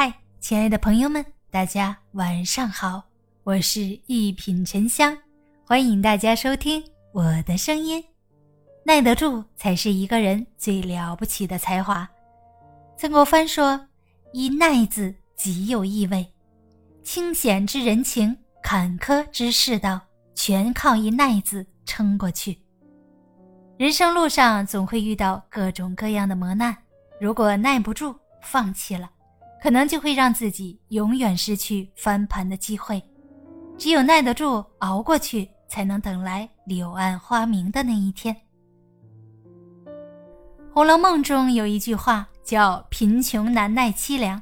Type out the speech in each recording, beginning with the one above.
嗨，亲爱的朋友们，大家晚上好，我是一品沉香，欢迎大家收听我的声音。耐得住才是一个人最了不起的才华。曾国藩说：“一耐字极有意味，清险之人情，坎坷之世道，全靠一耐字撑过去。”人生路上总会遇到各种各样的磨难，如果耐不住，放弃了。可能就会让自己永远失去翻盘的机会，只有耐得住熬过去，才能等来柳暗花明的那一天。《红楼梦》中有一句话叫“贫穷难耐凄凉”，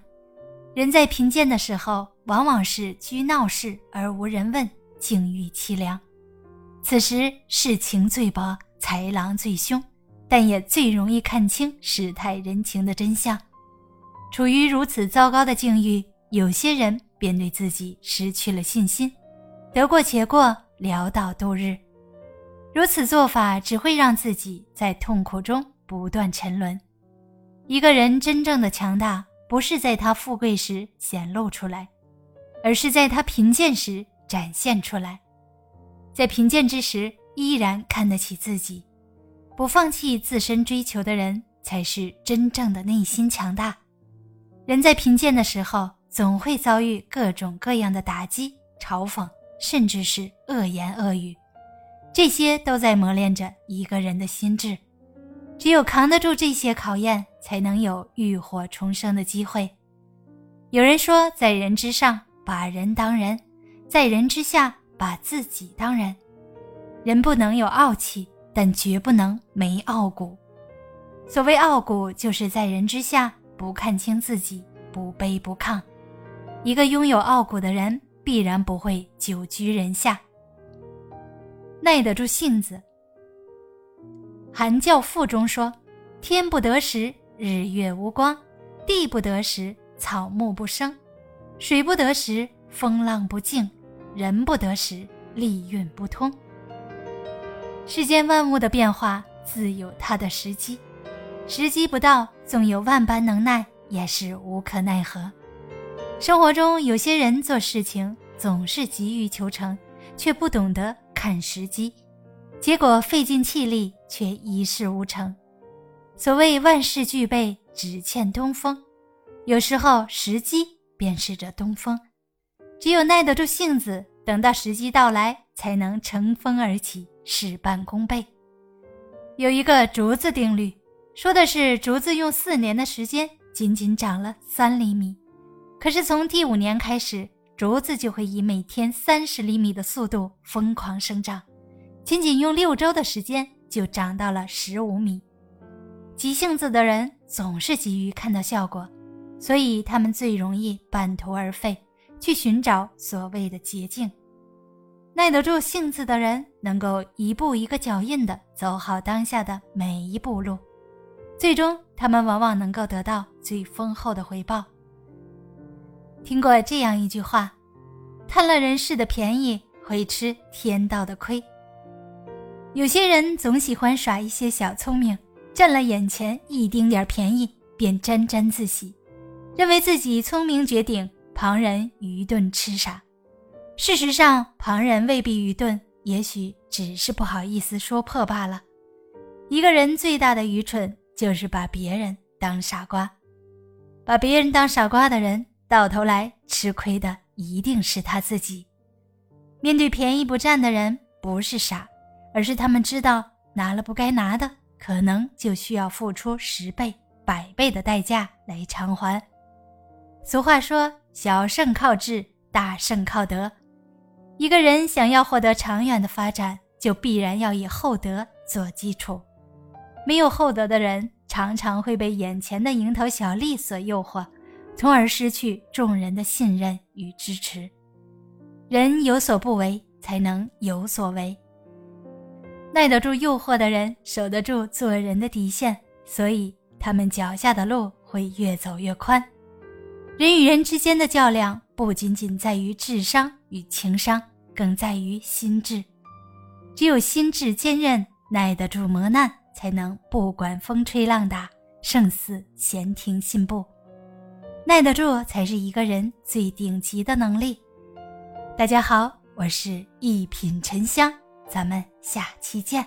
人在贫贱的时候，往往是居闹市而无人问，境遇凄凉。此时世情最薄，豺狼最凶，但也最容易看清世态人情的真相。处于如此糟糕的境遇，有些人便对自己失去了信心，得过且过，潦倒度日。如此做法只会让自己在痛苦中不断沉沦。一个人真正的强大，不是在他富贵时显露出来，而是在他贫贱时展现出来。在贫贱之时，依然看得起自己，不放弃自身追求的人，才是真正的内心强大。人在贫贱的时候，总会遭遇各种各样的打击、嘲讽，甚至是恶言恶语，这些都在磨练着一个人的心智。只有扛得住这些考验，才能有浴火重生的机会。有人说，在人之上，把人当人；在人之下，把自己当人。人不能有傲气，但绝不能没傲骨。所谓傲骨，就是在人之下。不看清自己，不卑不亢。一个拥有傲骨的人，必然不会久居人下，耐得住性子。《韩教赋》中说：“天不得时，日月无光；地不得时，草木不生；水不得时，风浪不静；人不得时，利运不通。”世间万物的变化，自有它的时机。时机不到，纵有万般能耐，也是无可奈何。生活中有些人做事情总是急于求成，却不懂得看时机，结果费尽气力却一事无成。所谓万事俱备，只欠东风。有时候时机便是这东风，只有耐得住性子，等到时机到来，才能乘风而起，事半功倍。有一个竹子定律。说的是竹子用四年的时间仅仅长了三厘米，可是从第五年开始，竹子就会以每天三十厘米的速度疯狂生长，仅仅用六周的时间就长到了十五米。急性子的人总是急于看到效果，所以他们最容易半途而废，去寻找所谓的捷径。耐得住性子的人，能够一步一个脚印地走好当下的每一步路。最终，他们往往能够得到最丰厚的回报。听过这样一句话：“贪了人世的便宜，会吃天道的亏。”有些人总喜欢耍一些小聪明，占了眼前一丁点便宜，便沾沾自喜，认为自己聪明绝顶，旁人愚钝痴傻。事实上，旁人未必愚钝，也许只是不好意思说破罢了。一个人最大的愚蠢。就是把别人当傻瓜，把别人当傻瓜的人，到头来吃亏的一定是他自己。面对便宜不占的人，不是傻，而是他们知道拿了不该拿的，可能就需要付出十倍、百倍的代价来偿还。俗话说：“小胜靠智，大胜靠德。”一个人想要获得长远的发展，就必然要以厚德做基础。没有厚德的人，常常会被眼前的蝇头小利所诱惑，从而失去众人的信任与支持。人有所不为，才能有所为。耐得住诱惑的人，守得住做人的底线，所以他们脚下的路会越走越宽。人与人之间的较量，不仅仅在于智商与情商，更在于心智。只有心智坚韧，耐得住磨难。才能不管风吹浪打，胜似闲庭信步。耐得住才是一个人最顶级的能力。大家好，我是一品沉香，咱们下期见。